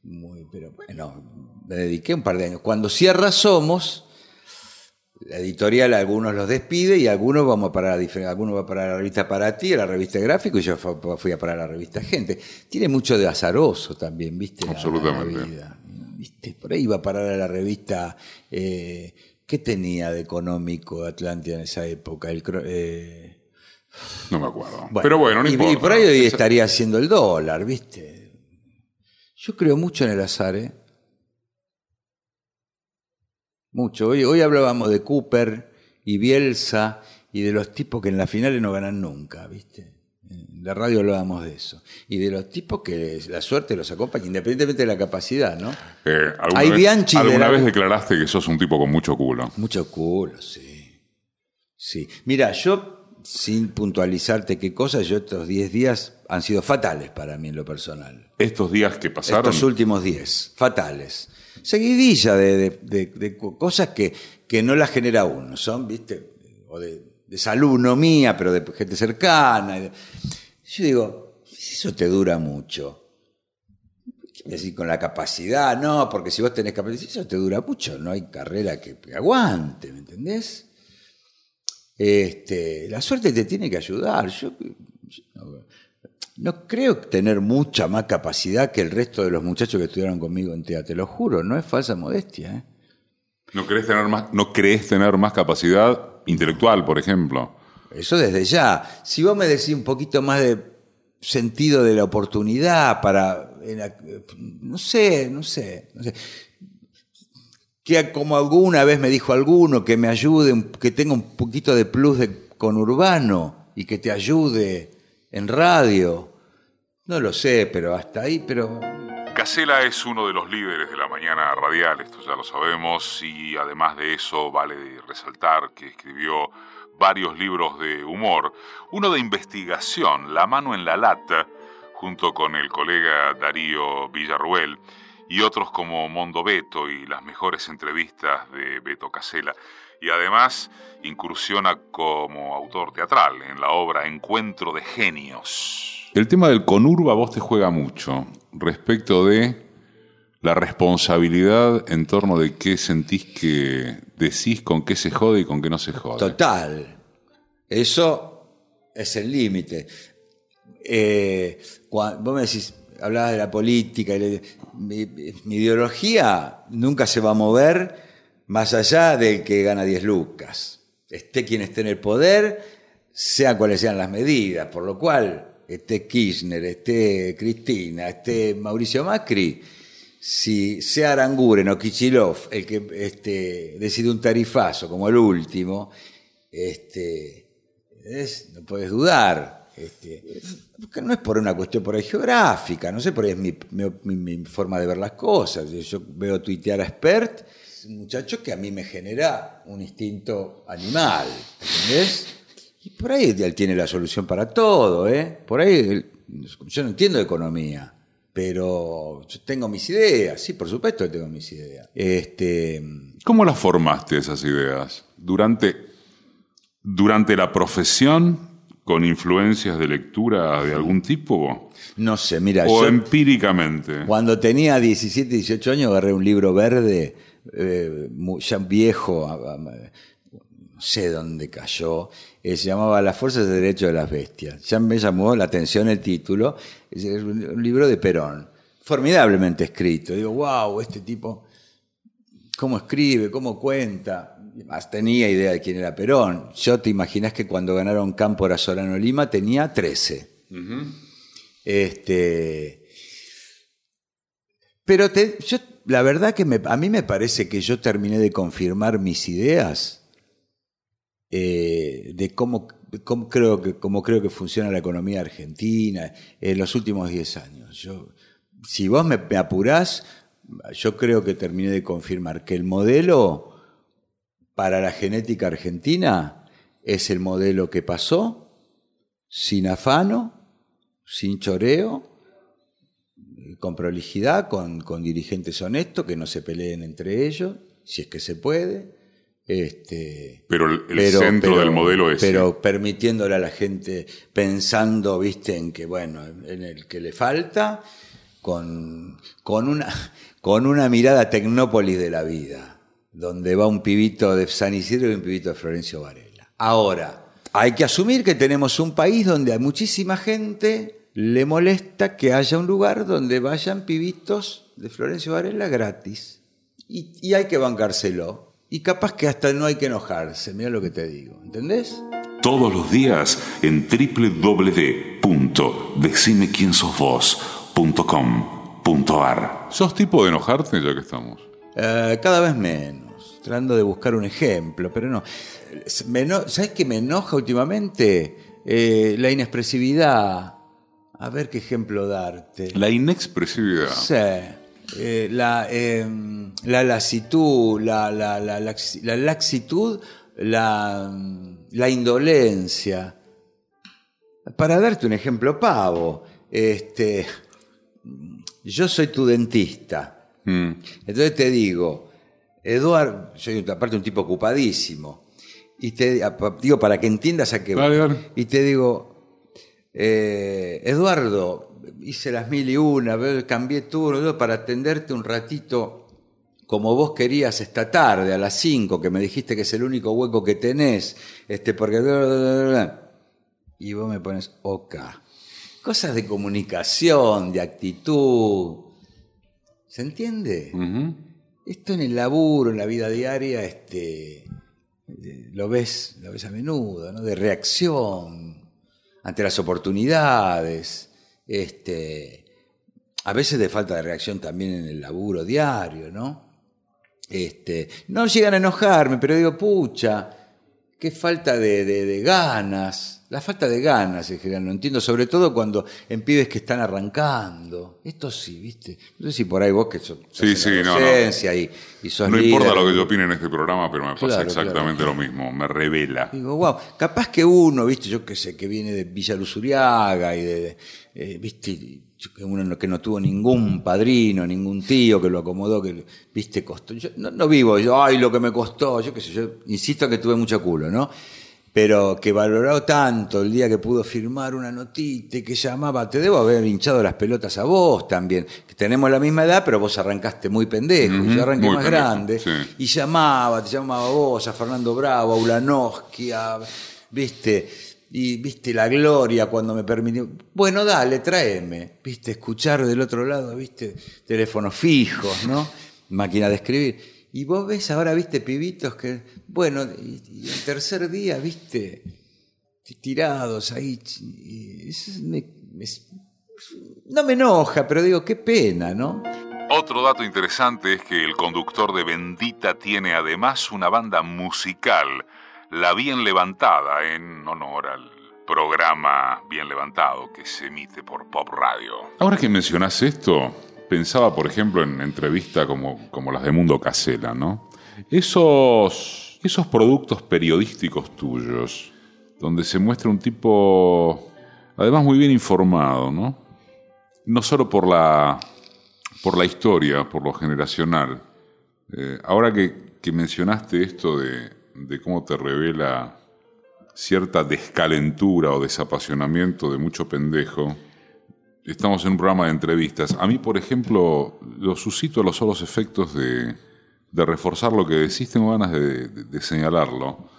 muy, pero bueno, me dediqué un par de años. Cuando cierra Somos, la editorial algunos los despide y algunos vamos a parar a algunos va a parar a la revista Para Ti, a la revista Gráfico y yo fui a parar a la revista Gente. Tiene mucho de azaroso también, ¿viste? Absolutamente. ¿Viste? Por ahí iba a parar a la revista eh, ¿qué tenía de económico Atlántida en esa época? El, eh, no me acuerdo. Pero bueno, no y, Y por ahí hoy estaría haciendo el dólar, ¿viste? Yo creo mucho en el azar, ¿eh? Mucho. Hoy, hoy hablábamos de Cooper y Bielsa y de los tipos que en las finales no ganan nunca, ¿viste? En la radio hablábamos de eso. Y de los tipos que la suerte los acompaña, independientemente de la capacidad, ¿no? Eh, ¿Alguna, vez, ¿alguna vez declaraste que sos un tipo con mucho culo? Mucho culo, sí. Sí. Mira, yo, sin puntualizarte qué cosas, yo estos 10 días han sido fatales para mí en lo personal. ¿Estos días que pasaron? Estos últimos 10, fatales seguidilla de, cosas que, que, no las genera uno, son, viste, o de, salud, no mía, pero de gente cercana. Yo digo, eso te dura mucho. Decir, con la capacidad, no, porque si vos tenés capacidad, eso te dura mucho, no hay carrera que, aguante, ¿me entendés? Este, la suerte te tiene que ayudar. Yo, creo tener mucha más capacidad que el resto de los muchachos que estudiaron conmigo en teatro, te lo juro, no es falsa modestia. ¿eh? ¿No, crees tener más, ¿No crees tener más capacidad intelectual, por ejemplo? Eso desde ya. Si vos me decís un poquito más de sentido de la oportunidad para, no sé, no sé, no sé. Que como alguna vez me dijo alguno, que me ayude, que tenga un poquito de plus de conurbano y que te ayude en radio. No lo sé, pero hasta ahí, pero... Casela es uno de los líderes de la mañana radial, esto ya lo sabemos, y además de eso vale resaltar que escribió varios libros de humor, uno de investigación, La mano en la lata, junto con el colega Darío Villarruel, y otros como Mondo Beto y las mejores entrevistas de Beto Casela y además incursiona como autor teatral en la obra Encuentro de Genios. El tema del conurba vos te juega mucho respecto de la responsabilidad en torno de qué sentís que decís, con qué se jode y con qué no se jode. Total. Eso es el límite. Eh, vos me decís, hablabas de la política, mi, mi ideología nunca se va a mover más allá del que gana 10 lucas. Esté quien esté en el poder, sean cuales sean las medidas, por lo cual esté Kirchner, esté Cristina, esté Mauricio Macri, si sea Aranguren o Kichilov el que este, decide un tarifazo como el último, este, no puedes dudar. Este, no es por una cuestión por geográfica, no sé, por ahí es mi, mi forma de ver las cosas. Yo veo tuitear a Spert un muchacho que a mí me genera un instinto animal, ¿entendés? Y por ahí él tiene la solución para todo, ¿eh? Por ahí él- yo no entiendo de economía, pero yo tengo mis ideas, sí, por supuesto que tengo mis ideas. Este, ¿Cómo las formaste esas ideas? ¿Durante, durante la profesión con influencias de lectura de algún tipo? no sé, mira, ¿O yo empíricamente? cuando tenía 17, 18 años agarré un libro verde, eh, ya viejo, no sé dónde cayó, eh, se llamaba Las Fuerzas de Derecho de las Bestias. Ya me llamó la atención el título, es un libro de Perón, formidablemente escrito. Digo, wow, este tipo, cómo escribe, cómo cuenta. Más tenía idea de quién era Perón. Yo te imaginas que cuando ganaron Cámpora Solano Lima tenía 13. Este. Pero te- yo, la verdad que me- a mí me parece que yo terminé de confirmar mis ideas eh, de cómo, creo que, cómo creo que funciona la economía argentina en los últimos 10 años. Yo, si vos me, me apurás, yo creo que terminé de confirmar que el modelo para la genética argentina es el modelo que pasó, sin afano, sin choreo, con prolijidad, con, con dirigentes honestos, que no se peleen entre ellos, si es que se puede. Este, Pero el, el centro del modelo es... Pero permitiéndole a la gente pensando, viste, en que, bueno, en el que le falta, con, con, una, con una mirada tecnópolis de la vida, donde va un pibito de San Isidro y un pibito de Florencio Varela. Ahora, hay que asumir que tenemos un país donde a muchísima gente le molesta que haya un lugar donde vayan pibitos de Florencio Varela gratis. Y, y hay que bancárselo. Y capaz que hasta no hay que enojarse, mira lo que te digo, ¿entendés? Todos los días en www.decimequiensosvos.com.ar ¿Sos tipo de enojarte ya que estamos? Eh, cada vez menos, tratando de buscar un ejemplo, pero no. Me eno- ¿Sabes qué me enoja últimamente? Eh, la inexpresividad. A ver qué ejemplo darte. La inexpresividad. Sí. Eh, la, eh, la lasitud, la, la, la, laxi- la laxitud, la, la indolencia. Para darte un ejemplo pavo, este, yo soy tu dentista. Mm. Entonces te digo, Eduardo, soy aparte un tipo ocupadísimo, y te digo para que entiendas a qué voy. Y te digo, eh, Eduardo, hice las mil y una, cambié turno todo para atenderte un ratito como vos querías esta tarde, a las 5, que me dijiste que es el único hueco que tenés, este, porque... Y vos me pones oca. Cosas de comunicación, de actitud. ¿Se entiende? Esto en el laburo, en la vida diaria, este, eh, lo ves, lo ves a menudo, ¿no? De reacción ante las oportunidades, este, a veces de falta de reacción también en el laburo diario, ¿no? Este, no llegan a enojarme, pero digo, pucha, qué falta de, de- de ganas. La falta de ganas en general, no entiendo, sobre todo cuando en pibes que están arrancando. Esto sí, ¿viste? No sé si por ahí vos que sos, Sí, sí, no, no. Y, y sos No líder, importa lo que yo opine en este programa, pero me pasa Claro, exactamente lo mismo. Me revela. Digo, wow, capaz que uno, viste, yo qué sé, que viene de Villa Luzuriaga y de, de, eh, viste, que uno no- que no tuvo ningún padrino, ningún tío que lo acomodó, que, viste, costó. Yo no, no vivo, yo, ay, lo que me costó, yo qué sé, yo insisto que tuve mucho culo, ¿no? Pero que valoró tanto el día que pudo firmar una notita y que llamaba, te debo haber hinchado las pelotas a vos también, que tenemos la misma edad, pero vos arrancaste muy pendejo, y Ujú, yo arranqué más pendejo, grande, sí. y llamaba, te llamaba a vos, a Fernando Bravo, a Ulanowski, a, viste, y viste la gloria cuando me permitió. Bueno, dale, tráeme, viste, escuchar del otro lado, viste, teléfonos fijos, ¿no? Máquina de escribir. Y vos ves ahora, viste, pibitos que, bueno, y, y el tercer día, viste, tirados ahí. ch- y eso me- me- no me enoja, pero digo, qué pena, ¿no? Otro dato interesante es que el conductor de Bendita tiene además una banda musical, La Bien Levantada, en honor al programa Bien Levantado que se emite por Pop Radio. Ahora que mencionás esto, pensaba, por ejemplo, en entrevistas como, como las de Mundo Casela, ¿no? Esos, esos productos periodísticos tuyos, donde se muestra un tipo, además muy bien informado, ¿no? No solo por la, por la historia, por lo generacional. Eh, ahora que, que, mencionaste esto de, de cómo te revela cierta descalentura o desapasionamiento de mucho pendejo, estamos en un programa de entrevistas. A mí, por ejemplo, lo suscito a los solos efectos de, reforzar lo que decís, tengo ganas de, señalarlo.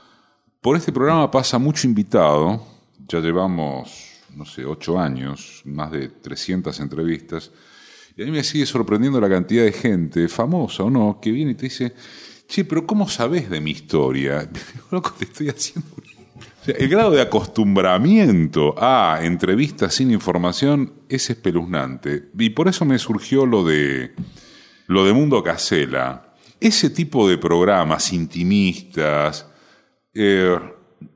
Por este programa pasa mucho invitado, ya llevamos, no sé, ocho años, más de 300 entrevistas, y a mí me sigue sorprendiendo la cantidad de gente, famosa o no, que viene y te dice, che, pero ¿cómo sabes de mi historia? [laughs] Lo que te estoy haciendo el grado de acostumbramiento a entrevistas sin información es espeluznante. Y por eso me surgió lo de, lo de Mundo Casela. Ese tipo de programas intimistas, eh,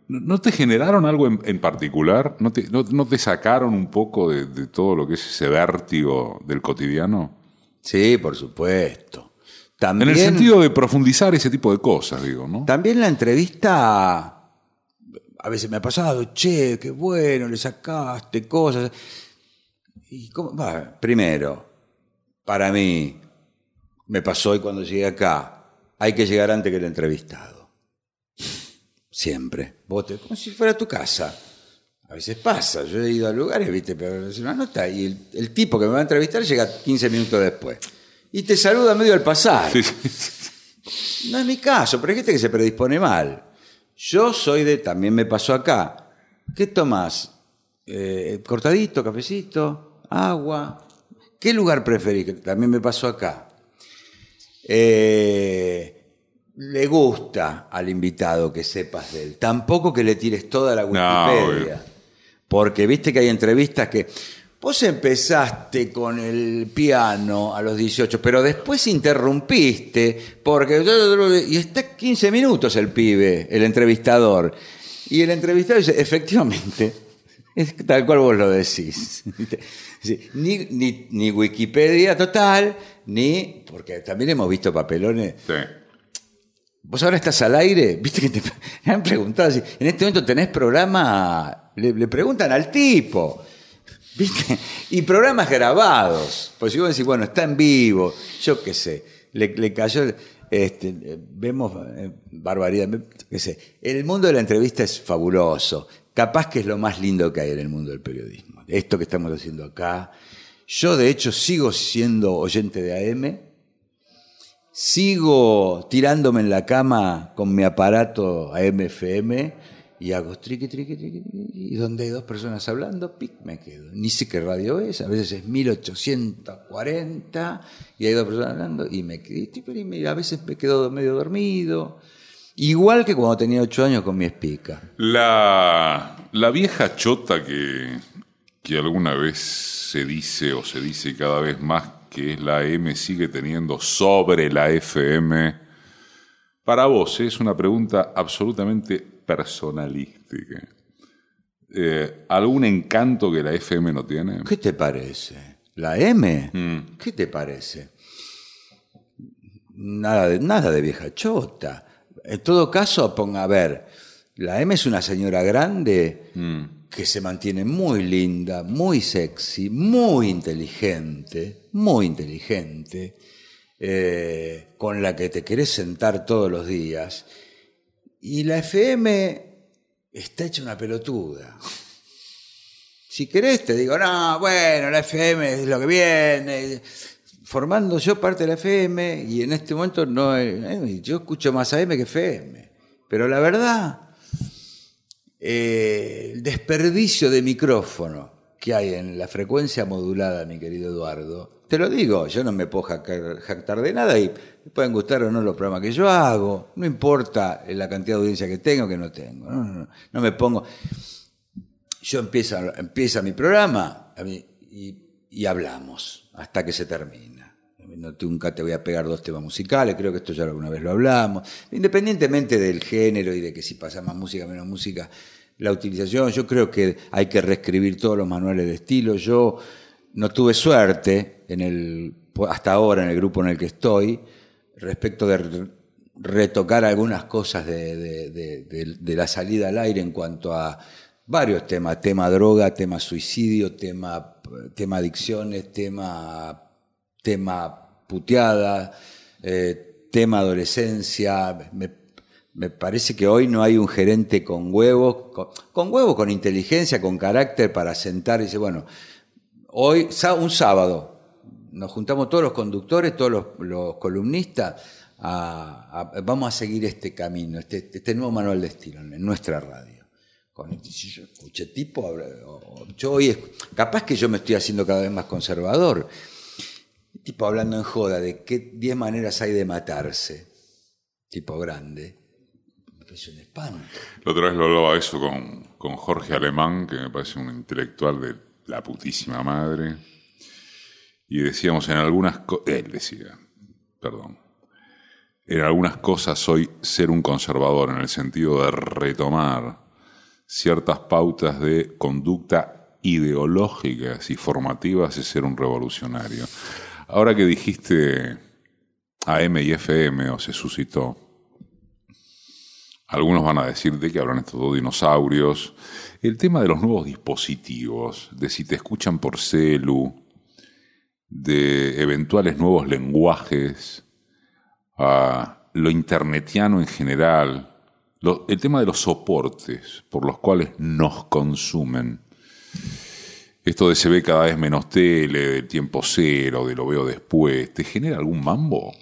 ¿no te generaron algo en, particular? ¿No te, no, te, sacaron un poco de, de todo lo que es ese vértigo del cotidiano? Sí, por supuesto. También, en el sentido de profundizar ese tipo de cosas, digo, ¿no? También la entrevista a veces me ha pasado, che, qué bueno, le sacaste cosas. Y primero, para mí, me pasó y cuando llegué acá, hay que llegar antes que el entrevistado. Siempre. Vos como si fuera tu casa. A veces pasa, yo he ido a lugares, viste, pero una nota y el, tipo que me va a entrevistar llega 15 minutos después. Y te saluda medio al pasar. No es mi caso, pero hay gente que se predispone mal. Yo soy de, también me pasó acá. ¿Qué tomás? Eh, ¿Cortadito, cafecito, agua? ¿Qué lugar preferís? También me pasó acá. Eh, le gusta al invitado que sepas de él. Tampoco que le tires toda la Wikipedia. porque viste que hay entrevistas que Vos empezaste con el piano a los 18, pero después interrumpiste, porque. Y está 15 minutos el pibe, el entrevistador. Y el entrevistador dice: efectivamente, es tal cual vos lo decís. [laughs] Ni, ni, Wikipedia total, ni. Porque también hemos visto papelones. Sí. Vos ahora estás al aire, viste que te [laughs] han preguntado si en este momento tenés programa, le preguntan al tipo. Y programas grabados. Pues si vos decís, bueno, está en vivo, yo qué sé, le, cayó. Este, vemos eh, barbaridad, qué sé. El mundo de la entrevista es fabuloso. Capaz que es lo más lindo que hay en el mundo del periodismo. Esto que estamos haciendo acá. Yo, de hecho, sigo siendo oyente de AM. Sigo tirándome en la cama con mi aparato AM-FM y hago triqui, triqui, triqui, y donde hay dos personas hablando, pic, me quedo. Ni sé qué radio es, a veces es 1840 y hay dos personas hablando y me quedo, y a veces me quedo medio dormido. Igual que cuando tenía ocho años con mi espica. La, la vieja chota que, que alguna vez se dice o se dice cada vez más que es la M sigue teniendo sobre la FM. Para vos es una pregunta absolutamente personalística. Eh, ¿Algún encanto que la FM no tiene? ¿Qué te parece? ¿La M? Mm. ¿Qué te parece? Nada de, nada de vieja chota. En todo caso, ponga a ver, la M es una señora grande mm. que se mantiene muy linda, muy sexy, muy inteligente, muy inteligente, eh, con la que te querés sentar todos los días y la FM está hecha una pelotuda. Si querés, te digo, no, bueno, la FM es lo que viene. Formando yo parte de la FM y en este momento no, eh, yo escucho más AM que FM. Pero la verdad, eh, el desperdicio de micrófono que hay en la frecuencia modulada, mi querido Eduardo, te lo digo, yo no me puedo jactar de nada y pueden gustar o no los programas que yo hago, no importa la cantidad de audiencia que tengo o que no tengo, no, me pongo... Yo empiezo, empieza mi programa y, hablamos hasta que se termina. No, nunca te voy a pegar dos temas musicales, creo que esto ya alguna vez lo hablamos. Independientemente del género y de que si pasa más música, menos música, la utilización, yo creo que hay que reescribir todos los manuales de estilo. Yo no tuve suerte en el, hasta ahora en el grupo en el que estoy respecto de retocar algunas cosas de, la salida al aire en cuanto a varios temas, tema droga, tema suicidio, tema, tema adicciones, tema, tema puteada, eh, tema adolescencia. Me, parece que hoy no hay un gerente con huevos, con, huevos, con inteligencia, con carácter para sentar y decir, bueno, hoy, un sábado, nos juntamos todos los conductores, todos los columnistas, vamos a seguir este camino, este, este, nuevo manual de estilo en nuestra radio. Con, si yo escuché tipo, yo hoy, capaz que yo me estoy haciendo cada vez más conservador, tipo hablando en joda de qué 10 maneras hay de matarse, tipo grande. La otra vez lo hablaba eso con, con Jorge Alemán, que me parece un intelectual de la putísima madre, y decíamos en algunas cosas, él decía, perdón, en algunas cosas soy ser un conservador, en el sentido de retomar ciertas pautas de conducta ideológicas y formativas y ser un revolucionario. Ahora que dijiste AM y FM o se suscitó, algunos van a decir de que hablan estos dos dinosaurios. El tema de los nuevos dispositivos, de si te escuchan por celu, de eventuales nuevos lenguajes, a lo internetiano en general, el tema de los soportes por los cuales nos consumen. Esto de se ve cada vez menos tele, del tiempo cero, de lo veo después, ¿te genera algún mambo?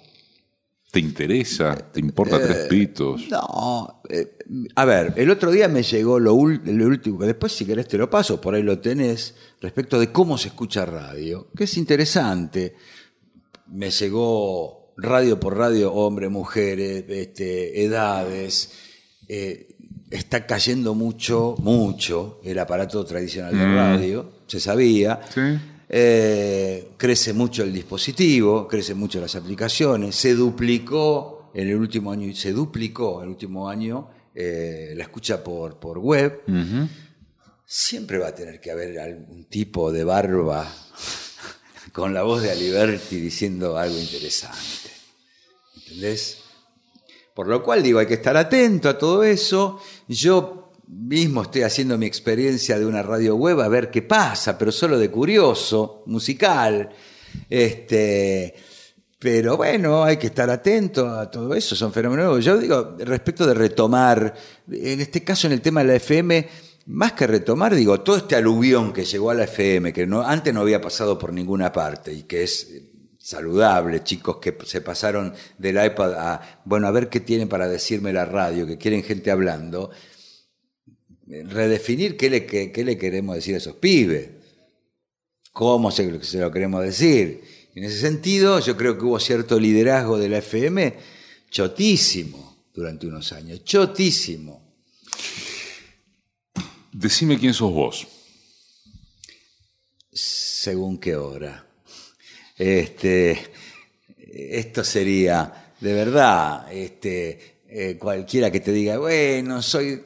¿Te interesa? ¿Te importa tres eh, pitos? No. Eh, a ver, el otro día me llegó lo, lo, último, que después si querés te lo paso, por ahí lo tenés, respecto de cómo se escucha radio, que es interesante. Me llegó radio por radio, hombres, mujeres, este, edades, eh, está cayendo mucho, mucho el aparato tradicional de mm. radio, se sabía. Eh, crece mucho el dispositivo, crece mucho las aplicaciones, se duplicó en el último año, se duplicó el último año eh, la escucha por, por web. Siempre va a tener que haber algún tipo de barba [laughs] con la voz de Aliberti diciendo algo interesante. ¿Entendés? Por lo cual digo, hay que estar atento a todo eso. Yo mismo estoy haciendo mi experiencia de una radio web a ver qué pasa, pero solo de curioso, musical. Este, pero bueno, hay que estar atento a todo eso, son fenómenos. Yo digo, respecto de retomar, en este caso en el tema de la FM, más que retomar, digo, todo este aluvión que llegó a la FM, que no, antes no había pasado por ninguna parte y que es saludable, chicos que se pasaron del iPad a, bueno, a ver qué tienen para decirme la radio, que quieren gente hablando, redefinir qué le, qué, le queremos decir a esos pibes, cómo se, se lo queremos decir. En ese sentido, yo creo que hubo cierto liderazgo de la FM chotísimo durante unos años, chotísimo. Decime quién sos vos. Según qué hora. Este, esto sería, de verdad, este, eh, cualquiera que te diga, bueno, soy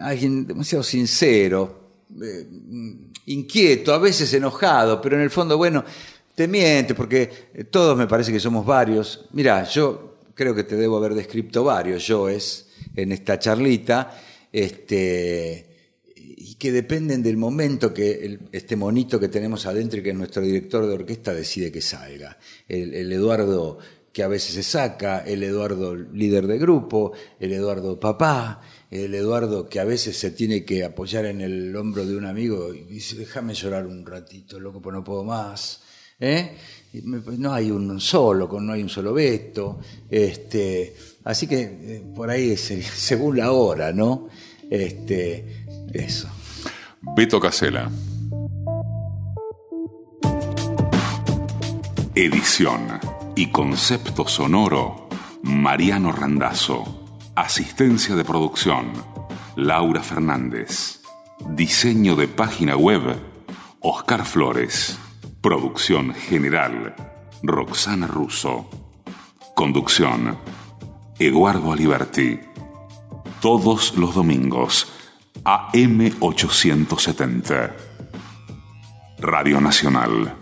alguien demasiado sincero, eh, inquieto, a veces enojado, pero en el fondo, bueno, te miente, porque todos me parece que somos varios. Mira, yo creo que te debo haber descrito varios yoes en esta charlita. Este, y que dependen del momento que este monito que tenemos adentro y que nuestro director de orquesta decide que salga. El, Eduardo que a veces se saca, el Eduardo líder de grupo, el Eduardo papá, el Eduardo que a veces se tiene que apoyar en el hombro de un amigo y dice, déjame llorar un ratito, loco, pues no puedo más. ¿eh? No hay un solo, no hay un solo veto. Este, así que eh, por ahí [laughs] según la hora, ¿no? Este, eso. Beto Casela. Edición y concepto sonoro, Mariano Randazzo. Asistencia de producción, Laura Fernández. Diseño de página web, Oscar Flores. Producción general, Roxana Russo. Conducción, Eduardo Aliberti. Todos los domingos AM870. Radio Nacional.